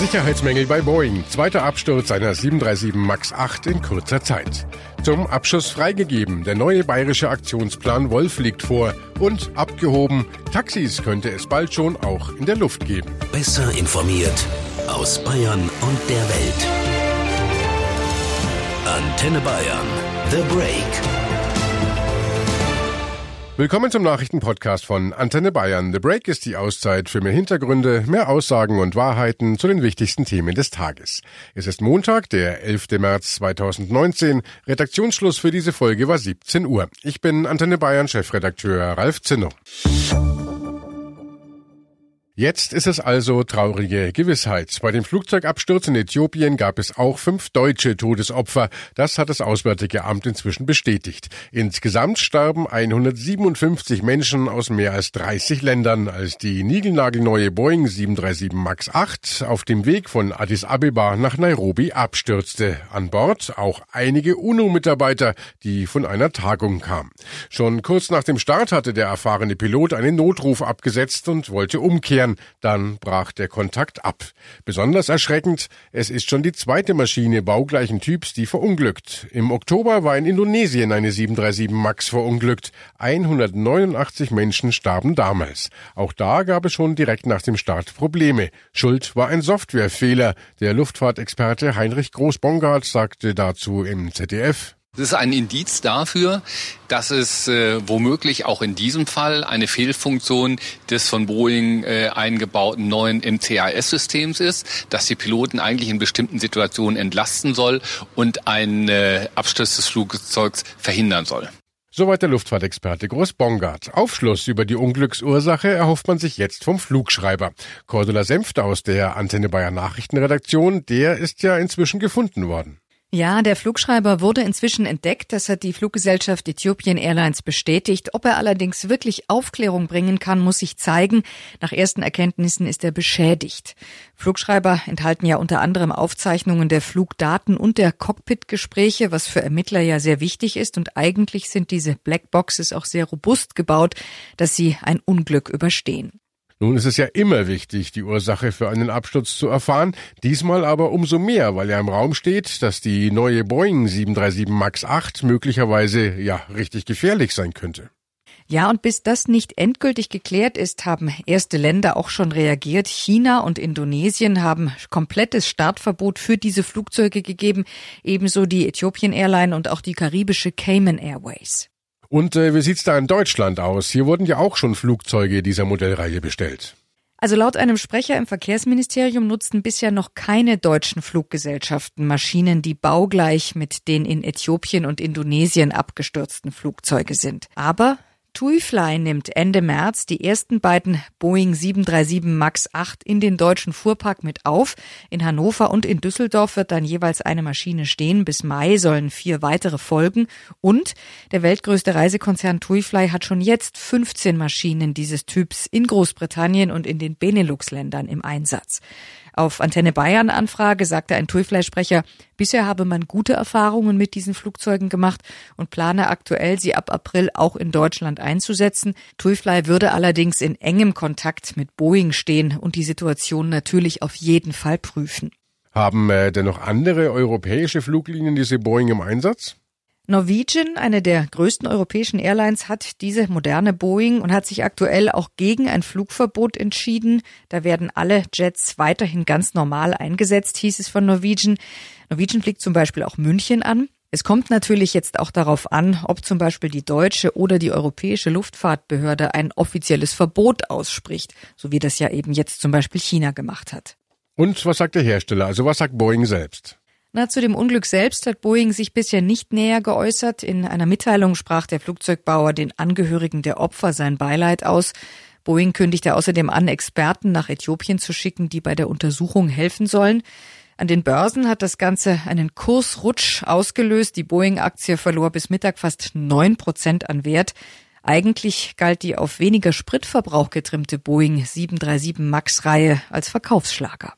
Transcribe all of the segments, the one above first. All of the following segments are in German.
Sicherheitsmängel bei Boeing. Zweiter Absturz einer 737 MAX 8 in kurzer Zeit. Zum Abschuss freigegeben. Der neue bayerische Aktionsplan Wolf liegt vor. Und abgehoben. Taxis könnte es bald schon auch in der Luft geben. Besser informiert aus Bayern und der Welt. Antenne Bayern. The Break. Willkommen zum Nachrichtenpodcast von Antenne Bayern. The Break ist die Auszeit für mehr Hintergründe, mehr Aussagen und Wahrheiten zu den wichtigsten Themen des Tages. Es ist Montag, der 11. März 2019. Redaktionsschluss für diese Folge war 17 Uhr. Ich bin Antenne Bayern Chefredakteur Ralf Zinno. Jetzt ist es also traurige Gewissheit. Bei dem Flugzeugabsturz in Äthiopien gab es auch fünf deutsche Todesopfer. Das hat das Auswärtige Amt inzwischen bestätigt. Insgesamt starben 157 Menschen aus mehr als 30 Ländern, als die niegelnagelneue Boeing 737 MAX 8 auf dem Weg von Addis Abeba nach Nairobi abstürzte. An Bord auch einige UNO-Mitarbeiter, die von einer Tagung kamen. Schon kurz nach dem Start hatte der erfahrene Pilot einen Notruf abgesetzt und wollte umkehren. Jahren. Dann brach der Kontakt ab. Besonders erschreckend, es ist schon die zweite Maschine baugleichen Typs, die verunglückt. Im Oktober war in Indonesien eine 737 MAX verunglückt. 189 Menschen starben damals. Auch da gab es schon direkt nach dem Start Probleme. Schuld war ein Softwarefehler. Der Luftfahrtexperte Heinrich Groß-Bongard sagte dazu im ZDF. Das ist ein Indiz dafür, dass es äh, womöglich auch in diesem Fall eine Fehlfunktion des von Boeing äh, eingebauten neuen MCAS-Systems ist, dass die Piloten eigentlich in bestimmten Situationen entlasten soll und einen äh, Absturz des Flugzeugs verhindern soll. Soweit der Luftfahrtexperte Groß Bongard. Aufschluss über die Unglücksursache erhofft man sich jetzt vom Flugschreiber. Cordula Senft aus der Antenne Bayer Nachrichtenredaktion, der ist ja inzwischen gefunden worden. Ja, der Flugschreiber wurde inzwischen entdeckt. Das hat die Fluggesellschaft Ethiopian Airlines bestätigt. Ob er allerdings wirklich Aufklärung bringen kann, muss sich zeigen. Nach ersten Erkenntnissen ist er beschädigt. Flugschreiber enthalten ja unter anderem Aufzeichnungen der Flugdaten und der Cockpitgespräche, was für Ermittler ja sehr wichtig ist. Und eigentlich sind diese Blackboxes auch sehr robust gebaut, dass sie ein Unglück überstehen. Nun ist es ja immer wichtig, die Ursache für einen Absturz zu erfahren, diesmal aber umso mehr, weil ja im Raum steht, dass die neue Boeing 737 MAX 8 möglicherweise ja richtig gefährlich sein könnte. Ja, und bis das nicht endgültig geklärt ist, haben erste Länder auch schon reagiert. China und Indonesien haben komplettes Startverbot für diese Flugzeuge gegeben, ebenso die Ethiopian Airline und auch die karibische Cayman Airways. Und äh, wie sieht's da in Deutschland aus? Hier wurden ja auch schon Flugzeuge dieser Modellreihe bestellt. Also laut einem Sprecher im Verkehrsministerium nutzten bisher noch keine deutschen Fluggesellschaften Maschinen, die baugleich mit den in Äthiopien und Indonesien abgestürzten Flugzeuge sind. Aber TuiFly nimmt Ende März die ersten beiden Boeing 737 MAX 8 in den deutschen Fuhrpark mit auf. In Hannover und in Düsseldorf wird dann jeweils eine Maschine stehen. Bis Mai sollen vier weitere folgen. Und der weltgrößte Reisekonzern TuiFly hat schon jetzt 15 Maschinen dieses Typs in Großbritannien und in den Benelux-Ländern im Einsatz. Auf Antenne Bayern Anfrage sagte ein TUI-Sprecher, bisher habe man gute Erfahrungen mit diesen Flugzeugen gemacht und plane aktuell, sie ab April auch in Deutschland einzusetzen. TUIFly würde allerdings in engem Kontakt mit Boeing stehen und die Situation natürlich auf jeden Fall prüfen. Haben äh, denn noch andere europäische Fluglinien diese Boeing im Einsatz? Norwegian, eine der größten europäischen Airlines, hat diese moderne Boeing und hat sich aktuell auch gegen ein Flugverbot entschieden. Da werden alle Jets weiterhin ganz normal eingesetzt, hieß es von Norwegian. Norwegian fliegt zum Beispiel auch München an. Es kommt natürlich jetzt auch darauf an, ob zum Beispiel die deutsche oder die europäische Luftfahrtbehörde ein offizielles Verbot ausspricht, so wie das ja eben jetzt zum Beispiel China gemacht hat. Und was sagt der Hersteller? Also was sagt Boeing selbst? Na, zu dem Unglück selbst hat Boeing sich bisher nicht näher geäußert. In einer Mitteilung sprach der Flugzeugbauer den Angehörigen der Opfer sein Beileid aus. Boeing kündigte außerdem an, Experten nach Äthiopien zu schicken, die bei der Untersuchung helfen sollen. An den Börsen hat das Ganze einen Kursrutsch ausgelöst. Die Boeing-Aktie verlor bis Mittag fast neun Prozent an Wert. Eigentlich galt die auf weniger Spritverbrauch getrimmte Boeing 737 MAX-Reihe als Verkaufsschlager.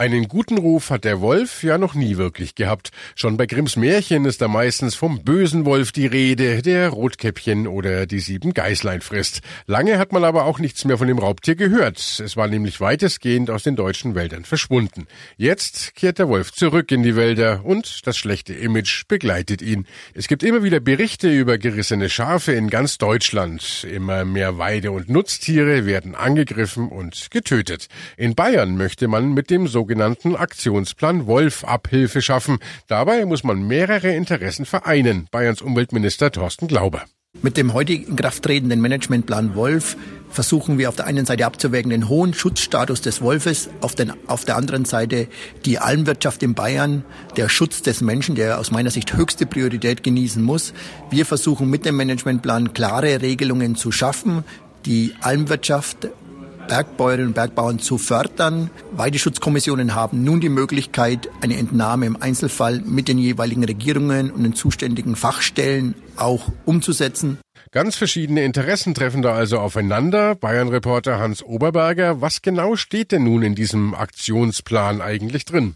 Einen guten Ruf hat der Wolf ja noch nie wirklich gehabt. Schon bei Grimms Märchen ist da meistens vom bösen Wolf die Rede, der Rotkäppchen oder die sieben Geißlein frisst. Lange hat man aber auch nichts mehr von dem Raubtier gehört. Es war nämlich weitestgehend aus den deutschen Wäldern verschwunden. Jetzt kehrt der Wolf zurück in die Wälder und das schlechte Image begleitet ihn. Es gibt immer wieder Berichte über gerissene Schafe in ganz Deutschland. Immer mehr Weide- und Nutztiere werden angegriffen und getötet. In Bayern möchte man mit dem sogenannten sogenannten Aktionsplan Wolf Abhilfe schaffen. Dabei muss man mehrere Interessen vereinen. Bayerns Umweltminister Thorsten Glauber. Mit dem heutigen in Kraft Managementplan Wolf versuchen wir auf der einen Seite abzuwägen den hohen Schutzstatus des Wolfes, auf, den, auf der anderen Seite die Almwirtschaft in Bayern, der Schutz des Menschen, der aus meiner Sicht höchste Priorität genießen muss. Wir versuchen mit dem Managementplan klare Regelungen zu schaffen, die Almwirtschaft Bergbäuerinnen und Bergbauern zu fördern. Weideschutzkommissionen haben nun die Möglichkeit, eine Entnahme im Einzelfall mit den jeweiligen Regierungen und den zuständigen Fachstellen auch umzusetzen. Ganz verschiedene Interessen treffen da also aufeinander. Bayern-Reporter Hans Oberberger, was genau steht denn nun in diesem Aktionsplan eigentlich drin?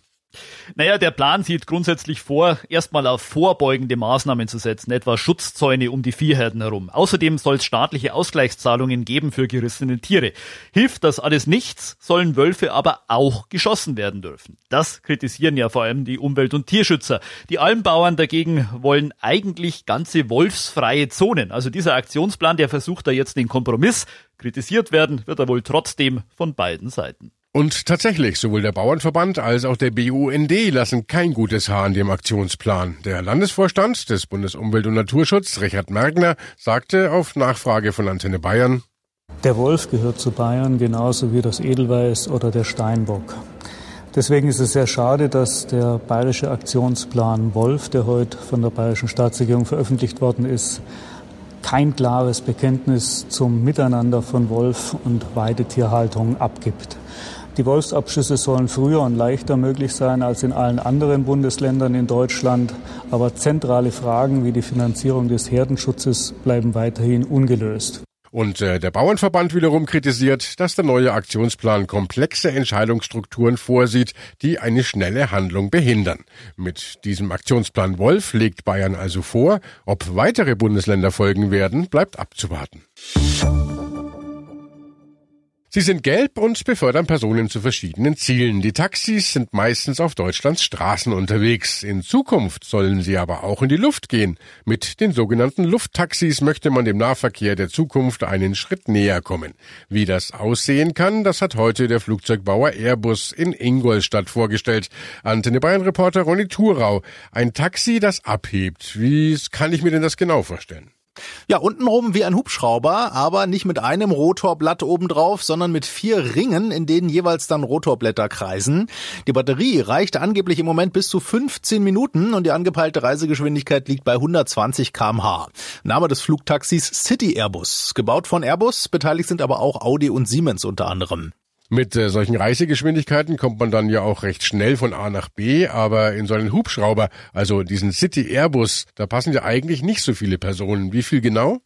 Naja, der Plan sieht grundsätzlich vor, erstmal auf vorbeugende Maßnahmen zu setzen, etwa Schutzzäune um die Viehherden herum. Außerdem soll es staatliche Ausgleichszahlungen geben für gerissene Tiere. Hilft das alles nichts, sollen Wölfe aber auch geschossen werden dürfen. Das kritisieren ja vor allem die Umwelt- und Tierschützer. Die Almbauern dagegen wollen eigentlich ganze wolfsfreie Zonen. Also dieser Aktionsplan, der versucht da jetzt den Kompromiss. Kritisiert werden wird er wohl trotzdem von beiden Seiten. Und tatsächlich, sowohl der Bauernverband als auch der BUND lassen kein gutes Haar an dem Aktionsplan. Der Landesvorstand des Bundesumwelt- und Naturschutz, Richard Mergner, sagte auf Nachfrage von Antenne Bayern, der Wolf gehört zu Bayern genauso wie das Edelweiß oder der Steinbock. Deswegen ist es sehr schade, dass der bayerische Aktionsplan Wolf, der heute von der bayerischen Staatsregierung veröffentlicht worden ist, kein klares Bekenntnis zum Miteinander von Wolf und Weidetierhaltung abgibt. Die Wolfsabschüsse sollen früher und leichter möglich sein als in allen anderen Bundesländern in Deutschland. Aber zentrale Fragen wie die Finanzierung des Herdenschutzes bleiben weiterhin ungelöst. Und äh, der Bauernverband wiederum kritisiert, dass der neue Aktionsplan komplexe Entscheidungsstrukturen vorsieht, die eine schnelle Handlung behindern. Mit diesem Aktionsplan Wolf legt Bayern also vor, ob weitere Bundesländer folgen werden, bleibt abzuwarten. Sie sind gelb und befördern Personen zu verschiedenen Zielen. Die Taxis sind meistens auf Deutschlands Straßen unterwegs. In Zukunft sollen sie aber auch in die Luft gehen. Mit den sogenannten Lufttaxis möchte man dem Nahverkehr der Zukunft einen Schritt näher kommen. Wie das aussehen kann, das hat heute der Flugzeugbauer Airbus in Ingolstadt vorgestellt. Antenne Bayern Reporter Ronny Thurau. Ein Taxi, das abhebt. Wie kann ich mir denn das genau vorstellen? Ja, untenrum wie ein Hubschrauber, aber nicht mit einem Rotorblatt obendrauf, sondern mit vier Ringen, in denen jeweils dann Rotorblätter kreisen. Die Batterie reicht angeblich im Moment bis zu 15 Minuten und die angepeilte Reisegeschwindigkeit liegt bei 120 kmh. Name des Flugtaxis City Airbus. Gebaut von Airbus, beteiligt sind aber auch Audi und Siemens unter anderem. Mit äh, solchen Reisegeschwindigkeiten kommt man dann ja auch recht schnell von A nach B, aber in so einen Hubschrauber, also diesen City Airbus, da passen ja eigentlich nicht so viele Personen. Wie viel genau?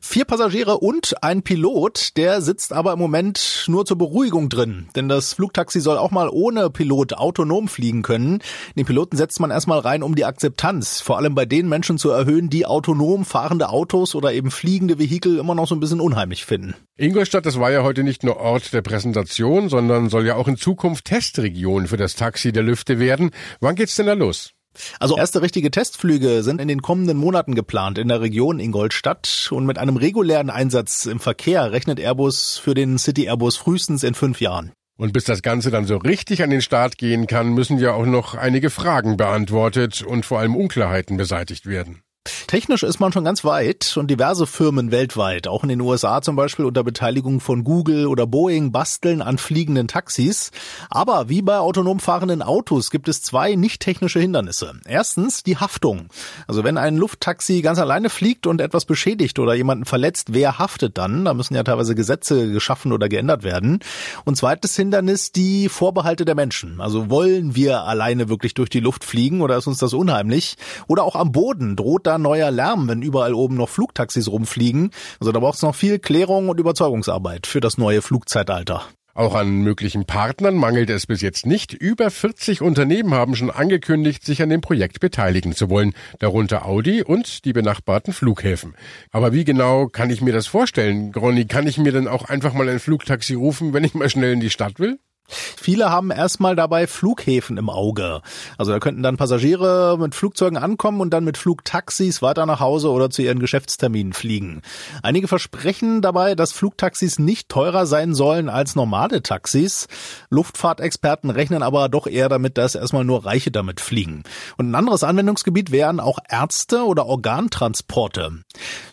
Vier Passagiere und ein Pilot, der sitzt aber im Moment nur zur Beruhigung drin. Denn das Flugtaxi soll auch mal ohne Pilot autonom fliegen können. Den Piloten setzt man erstmal rein, um die Akzeptanz, vor allem bei den Menschen zu erhöhen, die autonom fahrende Autos oder eben fliegende Vehikel immer noch so ein bisschen unheimlich finden. Ingolstadt, das war ja heute nicht nur Ort der Präsentation, sondern soll ja auch in Zukunft Testregion für das Taxi der Lüfte werden. Wann geht's denn da los? Also erste richtige Testflüge sind in den kommenden Monaten geplant in der Region Ingolstadt und mit einem regulären Einsatz im Verkehr rechnet Airbus für den City Airbus frühestens in fünf Jahren. Und bis das Ganze dann so richtig an den Start gehen kann, müssen ja auch noch einige Fragen beantwortet und vor allem Unklarheiten beseitigt werden. Technisch ist man schon ganz weit und diverse Firmen weltweit, auch in den USA zum Beispiel unter Beteiligung von Google oder Boeing, basteln an fliegenden Taxis. Aber wie bei autonom fahrenden Autos gibt es zwei nicht technische Hindernisse. Erstens die Haftung. Also wenn ein Lufttaxi ganz alleine fliegt und etwas beschädigt oder jemanden verletzt, wer haftet dann? Da müssen ja teilweise Gesetze geschaffen oder geändert werden. Und zweites Hindernis die Vorbehalte der Menschen. Also wollen wir alleine wirklich durch die Luft fliegen oder ist uns das unheimlich? Oder auch am Boden droht da neuer Lärm, wenn überall oben noch Flugtaxis rumfliegen. Also da braucht es noch viel Klärung und Überzeugungsarbeit für das neue Flugzeitalter. Auch an möglichen Partnern mangelt es bis jetzt nicht. Über 40 Unternehmen haben schon angekündigt, sich an dem Projekt beteiligen zu wollen, darunter Audi und die benachbarten Flughäfen. Aber wie genau kann ich mir das vorstellen? Gronny, kann ich mir denn auch einfach mal ein Flugtaxi rufen, wenn ich mal schnell in die Stadt will? Viele haben erstmal dabei Flughäfen im Auge. Also da könnten dann Passagiere mit Flugzeugen ankommen und dann mit Flugtaxis weiter nach Hause oder zu ihren Geschäftsterminen fliegen. Einige versprechen dabei, dass Flugtaxis nicht teurer sein sollen als normale Taxis. Luftfahrtexperten rechnen aber doch eher damit, dass erstmal nur Reiche damit fliegen. Und ein anderes Anwendungsgebiet wären auch Ärzte oder Organtransporte.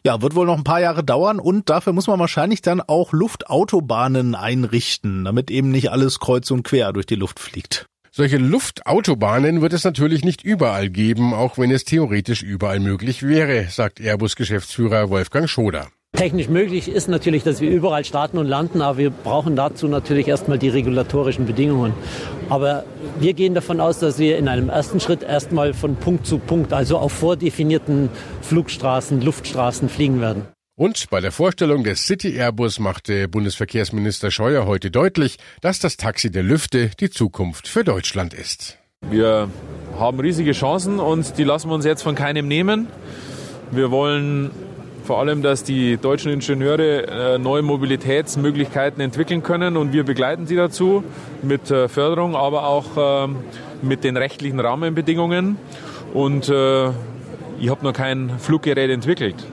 Ja, wird wohl noch ein paar Jahre dauern und dafür muss man wahrscheinlich dann auch Luftautobahnen einrichten, damit eben nicht alles kreuz und quer durch die Luft fliegt. Solche Luftautobahnen wird es natürlich nicht überall geben, auch wenn es theoretisch überall möglich wäre, sagt Airbus-Geschäftsführer Wolfgang Schoder. Technisch möglich ist natürlich, dass wir überall starten und landen, aber wir brauchen dazu natürlich erstmal die regulatorischen Bedingungen. Aber wir gehen davon aus, dass wir in einem ersten Schritt erstmal von Punkt zu Punkt, also auf vordefinierten Flugstraßen, Luftstraßen fliegen werden. Und bei der Vorstellung des City Airbus machte Bundesverkehrsminister Scheuer heute deutlich, dass das Taxi der Lüfte die Zukunft für Deutschland ist. Wir haben riesige Chancen und die lassen wir uns jetzt von keinem nehmen. Wir wollen vor allem, dass die deutschen Ingenieure äh, neue Mobilitätsmöglichkeiten entwickeln können und wir begleiten sie dazu mit äh, Förderung, aber auch ähm, mit den rechtlichen Rahmenbedingungen. Und äh, ich habe noch kein Fluggerät entwickelt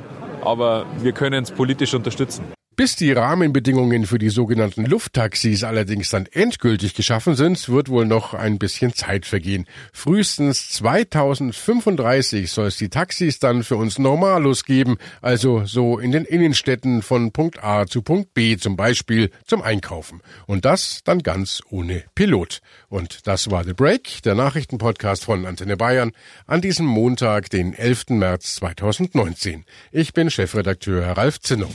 aber wir können es politisch unterstützen. Bis die Rahmenbedingungen für die sogenannten Lufttaxis allerdings dann endgültig geschaffen sind, wird wohl noch ein bisschen Zeit vergehen. Frühestens 2035 soll es die Taxis dann für uns Normalos geben, also so in den Innenstädten von Punkt A zu Punkt B zum Beispiel zum Einkaufen. Und das dann ganz ohne Pilot. Und das war The Break, der Nachrichtenpodcast von Antenne Bayern an diesem Montag, den 11. März 2019. Ich bin Chefredakteur Ralf Zinnow.